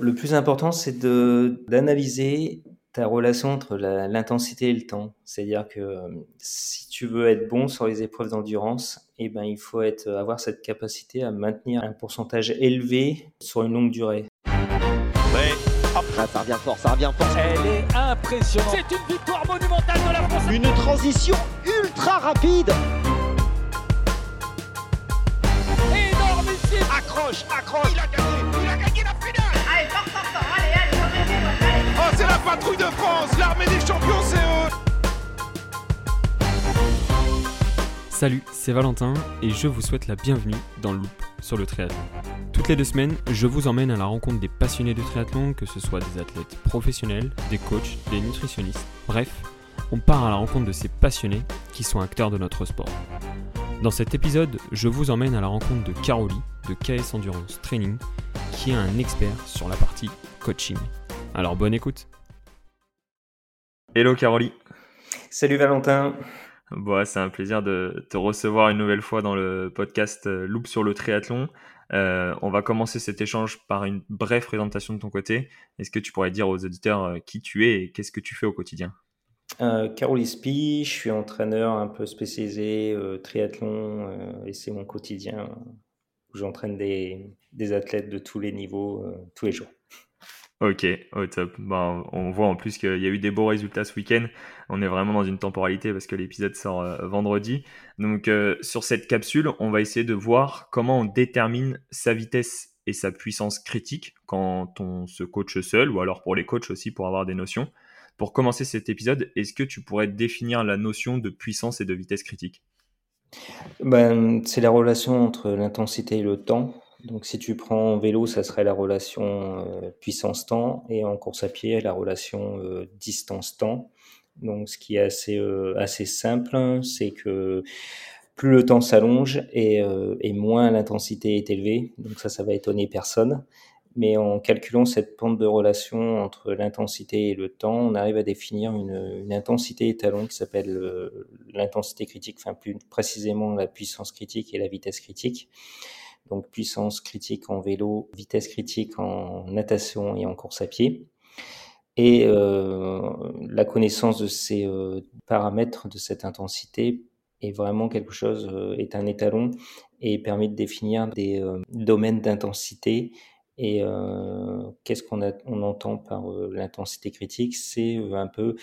Le plus important, c'est de d'analyser ta relation entre l'intensité et le temps. C'est-à-dire que euh, si tu veux être bon sur les épreuves d'endurance, eh ben, il faut être, avoir cette capacité à maintenir un pourcentage élevé sur une longue durée. Ouais. ça revient fort, ça revient fort. Elle est impressionnante. C'est une victoire monumentale de la France. Une transition ultra rapide. Énorme ici. Accroche, accroche. Il a gagné, patrouille de France. L'armée des champions, c'est. Salut, c'est Valentin et je vous souhaite la bienvenue dans Loop sur le triathlon. Toutes les deux semaines, je vous emmène à la rencontre des passionnés de triathlon, que ce soit des athlètes professionnels, des coachs, des nutritionnistes. Bref, on part à la rencontre de ces passionnés qui sont acteurs de notre sport. Dans cet épisode, je vous emmène à la rencontre de Caroli de KS Endurance Training, qui est un expert sur la partie coaching. Alors bonne écoute. Hello Caroli. Salut Valentin. Bon, c'est un plaisir de te recevoir une nouvelle fois dans le podcast euh, Loop sur le triathlon. Euh, on va commencer cet échange par une brève présentation de ton côté. Est-ce que tu pourrais dire aux auditeurs euh, qui tu es et qu'est-ce que tu fais au quotidien? Euh, Carole je suis entraîneur un peu spécialisé triathlon et c'est mon quotidien où j'entraîne des, des, athlètes de tous les niveaux tous les jours. Ok, au top. Bon, on voit en plus qu'il y a eu des beaux résultats ce week-end. On est vraiment dans une temporalité parce que l'épisode sort euh, vendredi. Donc euh, sur cette capsule, on va essayer de voir comment on détermine sa vitesse et sa puissance critique quand on se coach seul ou alors pour les coachs aussi pour avoir des notions. Pour commencer cet épisode, est-ce que tu pourrais définir la notion de puissance et de vitesse critique? Ben, C'est la relation entre l'intensité et le temps. Donc si tu prends en vélo, ça serait la relation euh, puissance-temps et en course à pied, la relation euh, distance-temps. Donc ce qui est assez, euh, assez simple, c'est que plus le temps s'allonge et, et, moins l'intensité est élevée. Donc ça, ça va étonner personne. Mais en calculant cette pente de relation entre l'intensité et le temps, on arrive à définir une, une intensité étalon qui s'appelle l'intensité critique, enfin plus précisément la puissance critique et la vitesse critique donc puissance critique en vélo, vitesse critique en natation et en course à pied. Et euh, la connaissance de ces euh, paramètres, de cette intensité, est vraiment quelque chose, euh, est un étalon et permet de définir des domaines d'intensité. Et qu'est-ce qu'on on entend par l'intensité critique? C'est un peu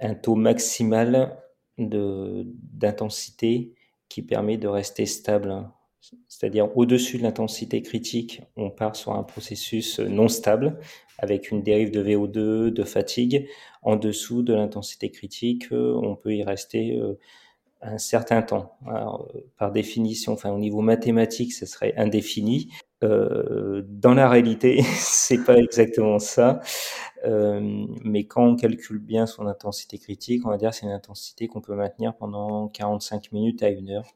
un taux maximal d'intensité qui permet de rester stable c'est-à-dire au-dessus de l'intensité critique, on part sur un processus non stable avec une dérive de VO2, de fatigue. En dessous de l'intensité critique, euh, on peut y rester euh, un certain temps. Alors, euh, par définition, enfin au niveau mathématique, ce serait indéfini. Euh, dans la réalité, c'est pas exactement ça. Euh, mais quand on calcule bien son intensité critique, on va dire c'est une intensité qu'on peut maintenir pendant 45 minutes à une heure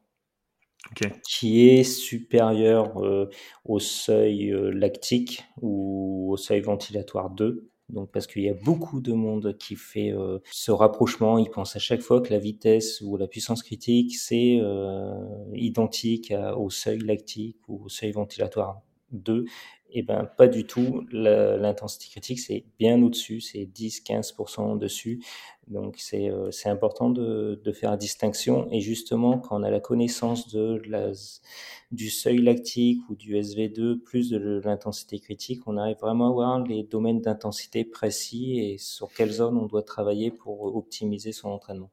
qui est supérieur euh, au seuil euh, lactique ou au seuil ventilatoire 2. Donc parce qu'il y a beaucoup de monde qui fait euh, ce rapprochement, ils pensent à chaque fois que la vitesse ou la puissance critique c'est identique au seuil lactique ou au seuil ventilatoire 2 eh ben, pas du tout. L'intensité critique, c'est bien au-dessus, c'est 10-15% dessus. Donc, c'est euh, important de, de, faire la distinction. Et justement, quand on a la connaissance de la, du seuil lactique ou du SV2 plus de l'intensité critique, on arrive vraiment à voir les domaines d'intensité précis et sur quelle zone on doit travailler pour optimiser son entraînement.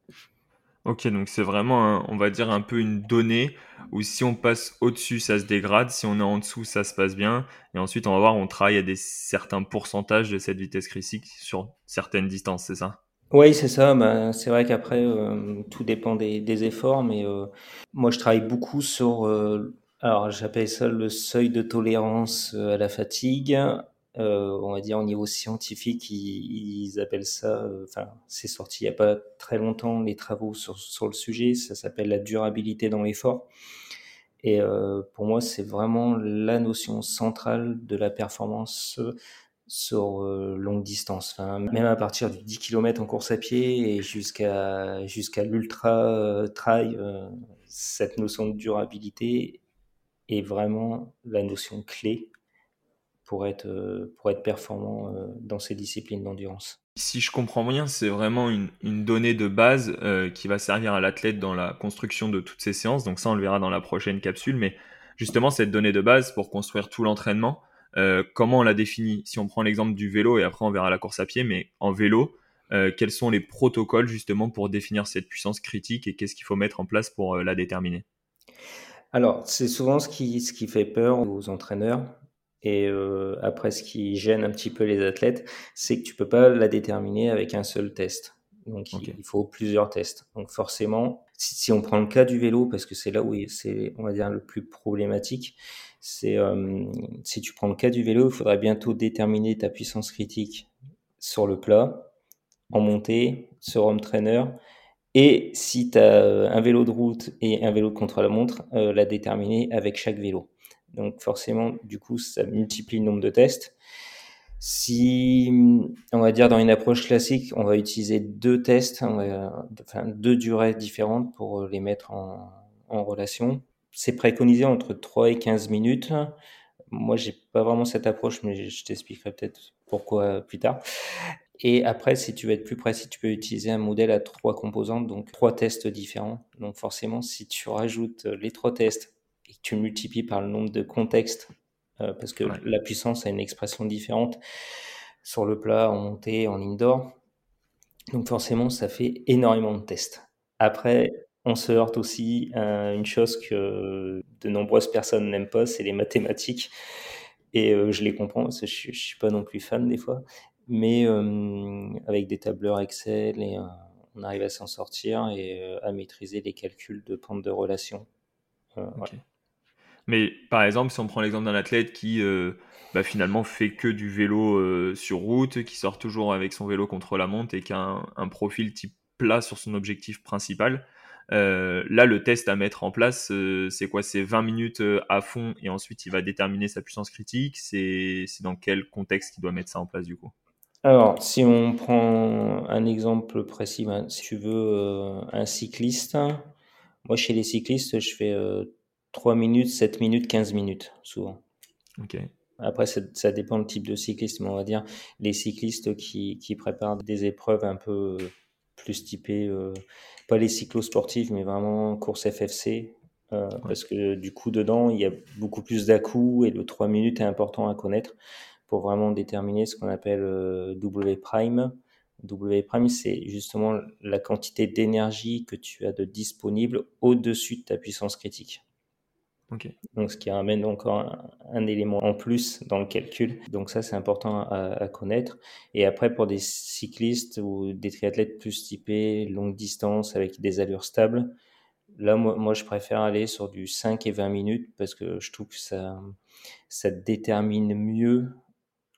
Ok, donc c'est vraiment, on va dire, un peu une donnée où si on passe au-dessus, ça se dégrade, si on est en dessous, ça se passe bien. Et ensuite, on va voir, on travaille à des certains pourcentages de cette vitesse critique sur certaines distances, c'est ça? Oui, c'est ça. Bah, c'est vrai qu'après, euh, tout dépend des, efforts, mais euh, moi, je travaille beaucoup sur, euh, alors j'appelle ça le seuil de tolérance à la fatigue. Euh, on va dire au niveau scientifique, ils, appellent ça, euh, enfin, c'est sorti il n'y a pas très longtemps, les travaux sur, sur le sujet, ça s'appelle la durabilité dans l'effort. Et euh, pour moi, c'est vraiment la notion centrale de la performance sur longue distance. Même à partir du 10 km en course à pied et jusqu'à jusqu'à l'ultra trail, cette notion de durabilité est vraiment la notion clé pour être, euh, pour être performant euh, dans ces disciplines d'endurance. Si je comprends bien, c'est vraiment une, une, donnée de base euh, qui va servir à l'athlète dans la construction de toutes ces séances. Donc ça, on le verra dans la prochaine capsule. Mais justement, cette donnée de base pour construire tout l'entraînement, euh, comment on la définit Si on prend l'exemple du vélo et après on verra la course à pied, mais en vélo, euh, quels sont les protocoles justement pour définir cette puissance critique et qu'est-ce qu'il faut mettre en place pour la déterminer? Alors, c'est souvent ce qui, ce qui fait peur aux entraîneurs et euh, après, ce qui gêne un petit peu les athlètes, c'est que tu peux pas la déterminer avec un seul test. Donc, okay. il faut plusieurs tests. Donc, forcément, si, si, on prend le cas du vélo, parce que c'est là où c'est, on va dire, le plus problématique, c'est euh, si tu prends le cas du vélo, il faudrait bientôt déterminer ta puissance critique sur le plat, en montée, sur home trainer, et si tu as un vélo de route et un vélo de contre-la-montre, euh, la déterminer avec chaque vélo. Donc forcément, du coup, ça multiplie le nombre de tests. Si, on va dire, dans une approche classique, on va utiliser deux tests, va, enfin deux durées différentes pour les mettre en relation. C'est préconisé entre 3 et 15 minutes. Moi, j'ai pas vraiment cette approche, mais je t'expliquerai peut-être pourquoi plus tard. Et après, si tu veux être plus précis, tu peux utiliser un modèle à trois composantes, donc trois tests différents. Donc forcément, si tu rajoutes les trois tests et que tu multiplies par le nombre de contextes, euh, parce que ouais. la puissance a une expression différente sur le plat, en montée, en indoor. Donc forcément, ça fait énormément de tests. Après, on se heurte aussi à une chose que de nombreuses personnes n'aiment pas, c'est les mathématiques. Et euh, je les comprends, parce que je, ne suis pas non plus fan des fois. Mais euh, avec des tableurs Excel, euh, on arrive à s'en sortir et à maîtriser les calculs de pente de relation. Mais par exemple, si on prend l'exemple d'un athlète qui bah, finalement fait que du vélo sur route, qui sort toujours avec son vélo contre la montre et qui a un profil type plat sur son objectif principal, euh, là le test à mettre en place, euh, c'est quoi? C'est 20 minutes à fond et ensuite il va déterminer sa puissance critique. C'est dans quel contexte il doit mettre ça en place du coup? Alors, si on prend un exemple précis, ben, si tu veux euh, un cycliste, moi chez les cyclistes, je fais 3 minutes, 7 minutes, 15 minutes, souvent. Ok. Après, ça, ça, dépend du type de cycliste, mais on va dire les cyclistes qui, qui préparent des épreuves un peu plus typées, euh, pas les cyclosportifs, mais vraiment course FFC, euh, ouais. parce que du coup, dedans, il y a beaucoup plus d'à-coups et le 3 minutes est important à connaître pour vraiment déterminer ce qu'on appelle euh, W prime. W prime, c'est justement la quantité d'énergie que tu as de disponible au-dessus de ta puissance critique. Donc, ce qui amène encore un, élément en plus dans le calcul. Donc, ça, c'est important à, connaître. Et après, pour des cyclistes ou des triathlètes plus typés, longue distance, avec des allures stables, là, moi, je préfère aller sur du 5 et 20 minutes parce que je trouve que ça, détermine mieux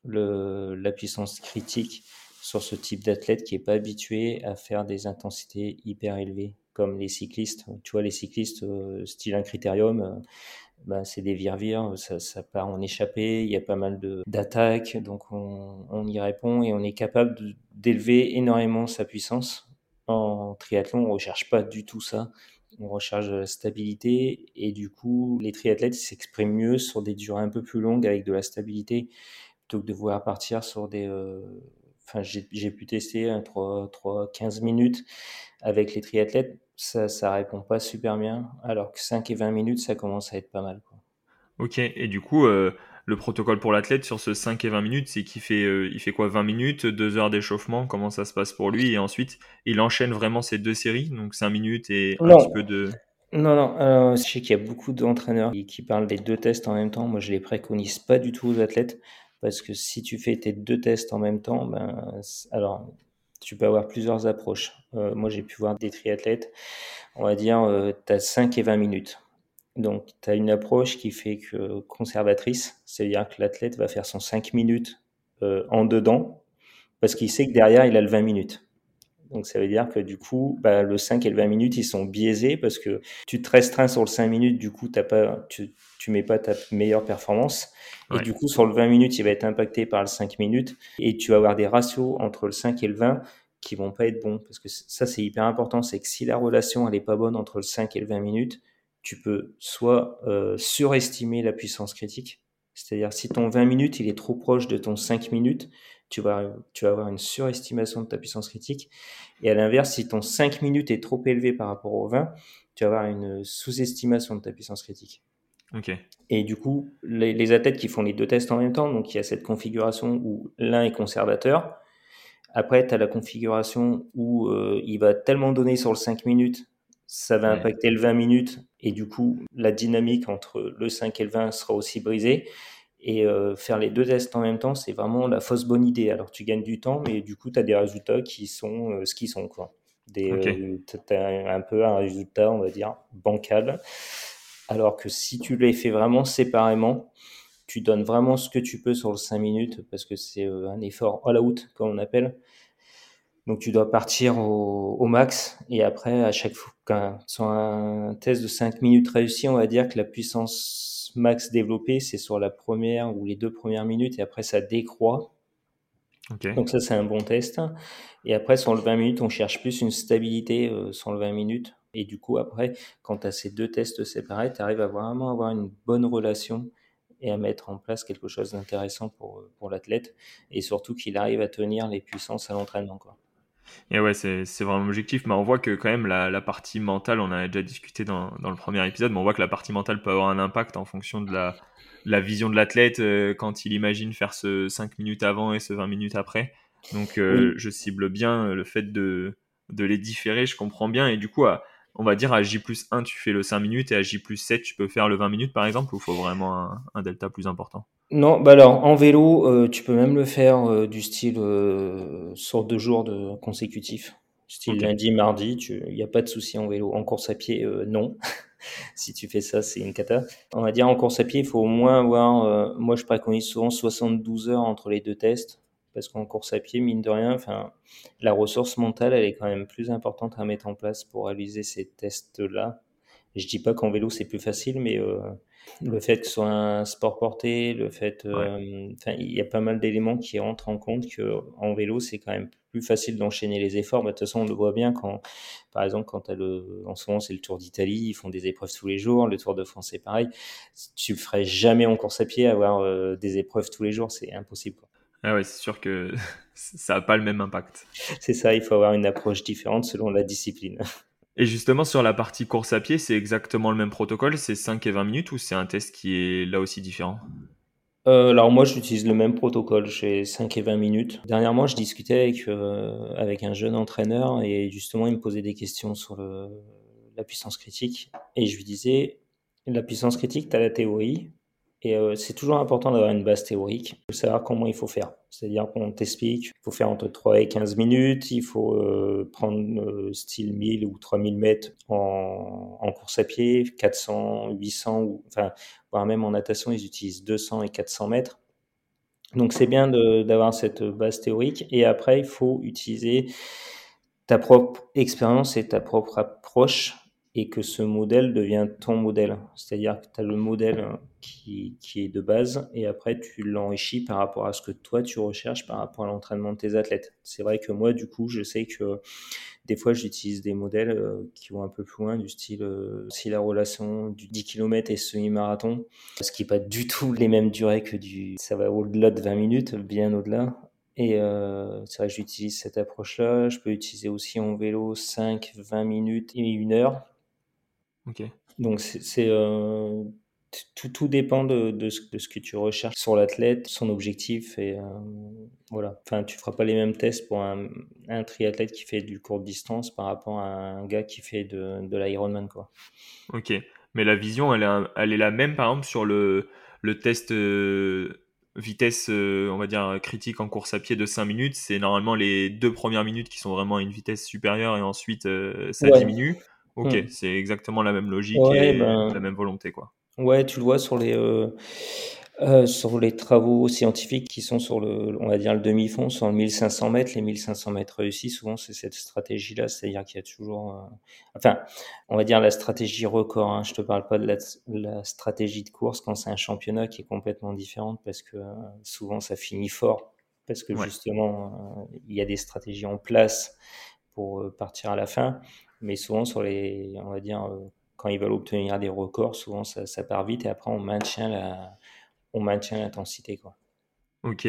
la puissance critique sur ce type d'athlète qui n'est pas habitué à faire des intensités hyper élevées comme les cyclistes. Tu vois, les cyclistes, euh, style un critérium, euh, ben, c'est des vire-vire, ça, part en échappée, il y a pas mal d'attaques, donc on, y répond et on est capable d'élever énormément sa puissance. En triathlon, on ne recherche pas du tout ça. On recherche de la stabilité et du coup, les triathlètes s'expriment mieux sur des durées un peu plus longues avec de la stabilité plutôt que de vouloir partir sur des. Euh, enfin, j'ai pu tester un 3, 3, 15 minutes avec les triathlètes ça, ça répond pas super bien, alors que 5 et 20 minutes, ça commence à être pas mal. Quoi. Ok, et du coup, euh, le protocole pour l'athlète sur ce 5 et 20 minutes, c'est qu'il fait, euh, il fait quoi 20 minutes, 2 heures d'échauffement, comment ça se passe pour lui Et ensuite, il enchaîne vraiment ces deux séries, donc 5 minutes et non. un petit peu de... Non, non, euh, je sais qu'il y a beaucoup d'entraîneurs qui, qui parlent des deux tests en même temps. Moi, je les préconise pas du tout aux athlètes, parce que si tu fais tes deux tests en même temps, ben, alors tu peux avoir plusieurs approches. Euh, moi, j'ai pu voir des triathlètes, on va dire, tu as 5 et 20 minutes. Donc, tu as une approche qui fait que conservatrice, c'est-à-dire que l'athlète va faire son 5 minutes euh, en dedans, parce qu'il sait que derrière, il a le 20 minutes. Donc, ça veut dire que du coup, bah, le 5 et le 20 minutes, ils sont biaisés parce que tu te restreins sur le 5 minutes, du coup, as pas, tu, tu mets pas ta meilleure performance. Et du coup, sur le 20 minutes, il va être impacté par le 5 minutes. Et tu vas avoir des ratios entre le 5 et le 20 qui vont pas être bons. Parce que ça, c'est hyper important. C'est que si la relation, elle est pas bonne entre le 5 et le 20 minutes, tu peux soit euh, surestimer la puissance critique, C'est-à-dire, si ton 20 minutes, il est trop proche de ton 5 minutes, tu vas, tu vas avoir une surestimation de ta puissance critique. Et à l'inverse, si ton 5 minutes est trop élevé par rapport au 20, tu vas avoir une sous-estimation de ta puissance critique. Ok. Et du coup, les, les, athlètes qui font les deux tests en même temps, donc il y a cette configuration où l'un est conservateur. Après, tu as la configuration où euh, il va tellement donner sur le 5 minutes, ça va ouais. impacter le 20 minutes. Et du coup, la dynamique entre le 5 et le 20 sera aussi brisée. Et euh, faire les deux tests en même temps, c'est vraiment la fausse bonne idée. Alors tu gagnes du temps, mais du coup, tu as des résultats qui sont euh, ce qu'ils sont. Quoi. Des, okay. tu as un peu un résultat, on va dire, bancal. Alors que si tu les fais vraiment séparément, tu donnes vraiment ce que tu peux sur le 5 minutes parce que c'est euh, un effort all out, comme on appelle. Donc tu dois partir au, au max et après, à chaque fois, quand, sur un test de 5 minutes réussi, on va dire que la puissance max développée, c'est sur la première ou les deux premières minutes et après ça décroît. Okay. Donc ça, c'est un bon test. Et après, sur le 20 minutes, on cherche plus une stabilité euh, sur le 20 minutes. Et du coup, après, quand tu as ces deux tests séparés, tu arrives à vraiment avoir une bonne relation et à mettre en place quelque chose d'intéressant pour, pour l'athlète. Et surtout qu'il arrive à tenir les puissances à l'entraînement. Quoi. Et ouais, c'est, vraiment objectif. Mais on voit que quand même la, la partie mentale, on en a déjà discuté dans, dans le premier épisode, mais on voit que la partie mentale peut avoir un impact en fonction de la, la vision de l'athlète euh, quand il imagine faire ce 5 minutes avant et ce 20 minutes après. Donc euh, oui. je cible bien le fait de, de les différer, je comprends bien. Et du coup, à, on va dire à J plus 1, tu fais le 5 minutes et à J plus 7, tu peux faire le 20 minutes par exemple ou il faut vraiment un, un, delta plus important? Non, bah alors en vélo, euh, tu peux même le faire euh, du style euh, sur deux jours de consécutifs. Style okay. lundi, mardi, il n'y a pas de souci en vélo. En course à pied, euh, non. si tu fais ça, c'est une cata. On va dire en course à pied, il faut au moins avoir, moi je préconise souvent 72 heures entre les deux tests parce qu'en course à pied, mine de rien, enfin, la ressource mentale, elle est quand même plus importante à mettre en place pour réaliser ces tests-là. Je dis pas qu'en vélo c'est plus facile, mais euh, le fait que ce soit un sport porté, le fait, euh, ouais. il y a pas mal d'éléments qui entrent en compte que en vélo c'est quand même plus facile d'enchaîner les efforts. Bah, de toute façon, on le voit bien quand, par exemple, quand as le, en ce moment c'est le Tour d'Italie, ils font des épreuves tous les jours. Le Tour de France c'est pareil. Tu ferais jamais en course à pied avoir euh, des épreuves tous les jours, c'est impossible. Quoi. Ah ouais, c'est sûr que ça n'a pas le même impact. C'est ça, il faut avoir une approche différente selon la discipline. Et justement, sur la partie course à pied, c'est exactement le même protocole C'est 5 et 20 minutes ou c'est un test qui est là aussi différent? Euh, alors moi j'utilise le même protocole, j'ai 5 et 20 minutes. Dernièrement je discutais avec, euh, avec un jeune entraîneur et justement il me posait des questions sur le, la puissance critique et je lui disais la puissance critique tu as la théorie, et euh, c'est toujours important d'avoir une base théorique, de savoir comment il faut faire. C'est-à-dire qu'on t'explique, il faut faire entre 3 et 15 minutes, il faut euh, prendre euh, style 1000 ou 3000 mètres en, course à pied, 400, 800, ou, enfin, voire même en natation, ils utilisent 200 et 400 mètres. Donc c'est bien d'avoir cette base théorique. Et après, il faut utiliser ta propre expérience et ta propre approche et que ce modèle devient ton modèle. C'est-à-dire que tu as le modèle qui, qui, est de base et après tu l'enrichis par rapport à ce que toi tu recherches par rapport à l'entraînement de tes athlètes. C'est vrai que moi, du coup, je sais que des fois j'utilise des modèles euh, qui vont un peu plus loin, du style euh, si la relation du 10 km et semi-marathon, ce qui n'est pas du tout les mêmes durées que du. Ça va au-delà de 20 minutes, bien au-delà. Et euh, c'est vrai que j'utilise cette approche-là. Je peux utiliser aussi en vélo 5, 20 minutes et 1 heure Okay. Donc c'est euh, tout, tout dépend de, de, ce, de, ce, que tu recherches sur l'athlète, son objectif et euh, voilà. Enfin, tu feras pas les mêmes tests pour un, un, triathlète qui fait du court distance par rapport à un gars qui fait de, de l'Ironman quoi. Ok, mais la vision elle est, elle est la même par exemple sur le, le test euh, vitesse euh, on va dire critique en course à pied de 5 minutes. C'est normalement les deux premières minutes qui sont vraiment à une vitesse supérieure et ensuite ça ouais. diminue. Ok, mmh. c'est exactement la même logique ouais, et ben, la même volonté, quoi. Ouais, tu le vois sur les euh, euh, sur les travaux scientifiques qui sont sur le, on va dire le demi-fond, sur le 1500 mètres. Les 1500 mètres réussis, souvent c'est cette stratégie-là, c'est-à-dire qu'il y a toujours, euh, enfin, on va dire la stratégie record. Hein, je te parle pas de la, la stratégie de course quand c'est un championnat qui est complètement différente parce que souvent ça finit fort parce que ouais. justement il y a des stratégies en place pour partir à la fin mais souvent sur les, on va dire, euh, quand ils veulent obtenir des records, souvent ça, part vite et après on maintient la, on maintient l'intensité. Quoi. Ok.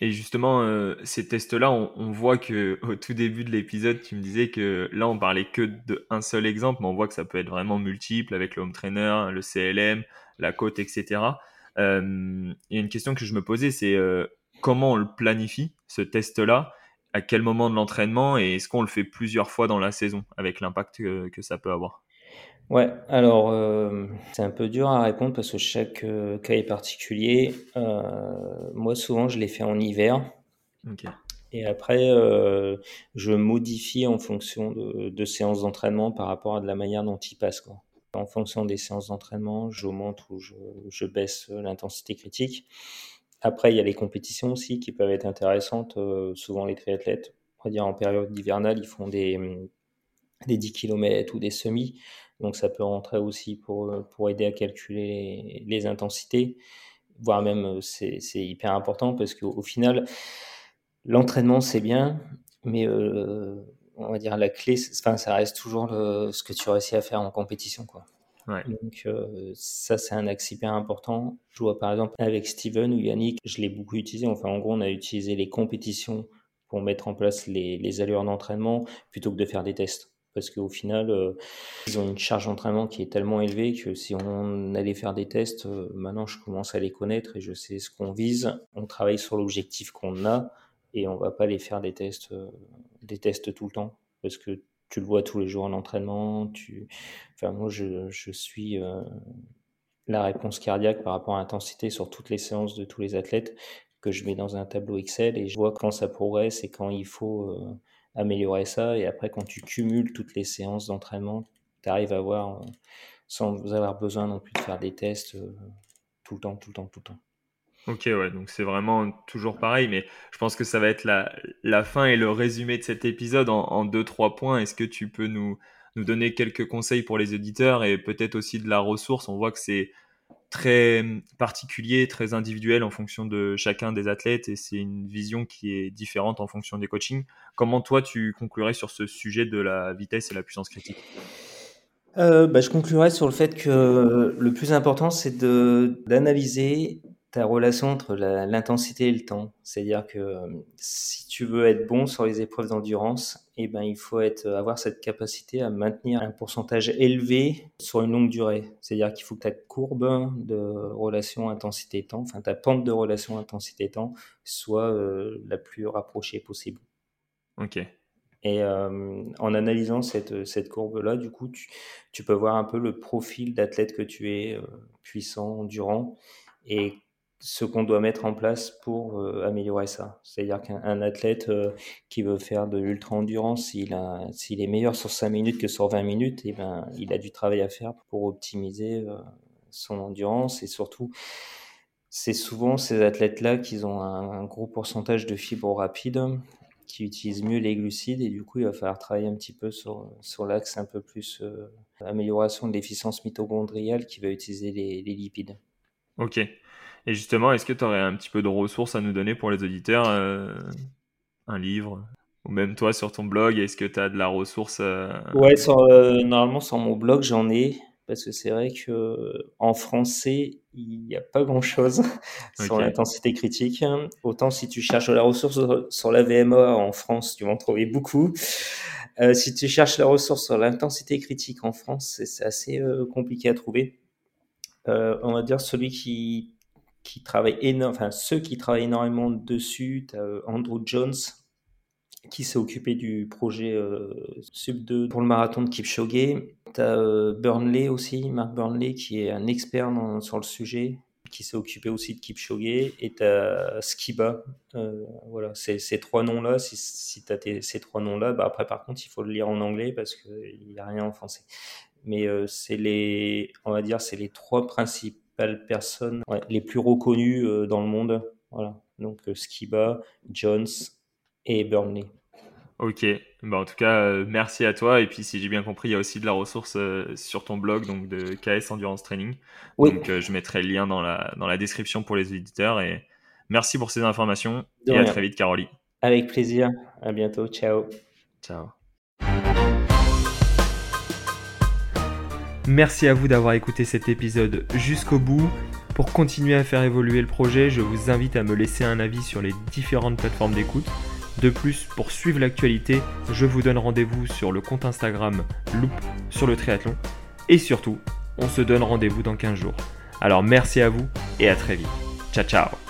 Et justement, euh, ces tests-là, on, voit que au tout début de l'épisode, tu me disais que là, on parlait que d'un seul exemple, mais on voit que ça peut être vraiment multiple avec le home trainer, le CLM, la côte, etc. Euh, il y a une question que je me posais, c'est euh, comment on le planifie, ce test-là? À quel moment de l'entraînement Et est-ce qu'on le fait plusieurs fois dans la saison avec l'impact que ça peut avoir? Ouais, alors euh, c'est un peu dur à répondre parce que chaque euh, cas est particulier. Euh, moi, souvent, je les fais en hiver. Et après, je modifie en fonction de, séances d'entraînement par rapport à de la manière dont ils passent. Quoi. En fonction des séances d'entraînement, j'augmente ou je, je baisse l'intensité critique. Après, il y a les compétitions aussi qui peuvent être intéressantes. souvent, les triathlètes, on va dire en période hivernale, ils font des, des 10 km ou des semis. Donc ça peut rentrer aussi pour, euh, pour aider à calculer les, intensités, voire même euh, c'est hyper important parce qu'au final, l'entraînement c'est bien, mais euh, on va dire la clé, enfin, ça reste toujours ce que tu réussis à faire en compétition. Quoi. Donc ça c'est un axe hyper important. Je vois par exemple avec Steven ou Yannick, je l'ai beaucoup utilisé. Enfin en gros on a utilisé les compétitions pour mettre en place les, les allures d'entraînement plutôt que de faire des tests parce qu'au final, euh, ils ont une charge d'entraînement qui est tellement élevée que si on allait faire des tests, euh, maintenant je commence à les connaître et je sais ce qu'on vise. On travaille sur l'objectif qu'on a et on va pas les faire des tests, euh, des tests tout le temps parce que tu le vois tous les jours en entraînement. Tu... Enfin, moi, je, suis la réponse cardiaque par rapport à l'intensité sur toutes les séances de tous les athlètes que je mets dans un tableau Excel et je vois quand ça progresse et quand il faut améliorer ça. Et après, quand tu cumules toutes les séances d'entraînement, tu arrives à voir, euh, sans avoir besoin non plus de faire des tests euh, tout le temps, tout le temps, tout le temps. Ok, ouais, donc c'est vraiment toujours pareil, mais je pense que ça va être la, fin et le résumé de cet épisode en, en deux, trois points. Est-ce que tu peux nous, donner quelques conseils pour les auditeurs et peut-être aussi de la ressource? On voit que c'est très particulier, très individuel en fonction de chacun des athlètes et c'est une vision qui est différente en fonction des coachings. Comment toi tu conclurais sur ce sujet de la vitesse et la puissance critique? Euh, bah, Je conclurais sur le fait que le plus important c'est d'analyser ta relation entre l'intensité et le temps. C'est-à-dire que euh, si tu veux être bon sur les épreuves d'endurance, eh ben, il faut être, avoir cette capacité à maintenir un pourcentage élevé sur une longue durée. C'est-à-dire qu'il faut que ta courbe de relation intensité-temps, enfin ta pente de relation intensité-temps, soit euh, la plus rapprochée possible. Ok. Et euh, en analysant cette, cette courbe-là, du coup, tu, tu, peux voir un peu le profil d'athlète que tu es, puissant, endurant, et ce qu'on doit mettre en place pour euh, améliorer ça. C'est-à-dire qu'un athlète euh, qui veut faire de l'ultra-endurance, s'il, est meilleur sur 5 minutes que sur 20 minutes, et eh ben, il a du travail à faire pour optimiser euh, son endurance. Et surtout, c'est souvent ces athlètes-là qui ont un, gros pourcentage de fibres rapides, qui utilisent mieux les glucides, et du coup, il va falloir travailler un petit peu sur, sur l'axe un peu plus amélioration de l'efficience mitochondriale qui va utiliser les, les lipides. Ok. Et justement, est-ce que tu aurais un petit peu de ressources à nous donner pour les auditeurs euh, Un livre? Ou même toi sur ton blog, est-ce que tu as de la ressource euh, Ouais, euh, normalement sur mon blog, j'en ai. Parce que c'est vrai que en français, il n'y a pas grand-chose sur l'intensité critique. Autant si tu cherches la ressource sur la VMA en France, tu vas en trouver beaucoup. si tu cherches la ressource sur l'intensité critique en France, c'est assez compliqué à trouver. on va dire celui qui qui travaillent énormément, enfin ceux qui travaillent énormément dessus, tu euh, Andrew Jones qui s'est occupé du projet euh, Sub 2 pour le marathon de Kipchoge. Tu as euh, Burnley aussi, Mark Burnley qui est un expert sur le sujet qui s'est occupé aussi de Kipchoge et tu as Skiba. voilà, ces, trois noms-là, si, si tu as ces trois noms-là, bah après par contre il faut le lire en anglais parce qu'il n'y a rien en français. Mais c'est les, on va dire, c'est les trois principes personnes les plus reconnues euh, dans le monde. Voilà. Donc euh, Skiba, Jones et Burnley. Ok, bah en tout cas, euh, merci à toi. Et puis, si j'ai bien compris, il y a aussi de la ressource sur ton blog donc de KS Endurance Training. Donc, je mettrai le lien dans la, dans la description pour les éditeurs. Et merci pour ces informations. et à très vite, Caroline. Avec plaisir. À bientôt. Ciao. Ciao. Merci à vous d'avoir écouté cet épisode jusqu'au bout. Pour continuer à faire évoluer le projet, je vous invite à me laisser un avis sur les différentes plateformes d'écoute. De plus, pour suivre l'actualité, je vous donne rendez-vous sur le compte Instagram Loop sur le triathlon. Et surtout, on se donne rendez-vous dans 15 jours. Alors merci à vous et à très vite. Ciao ciao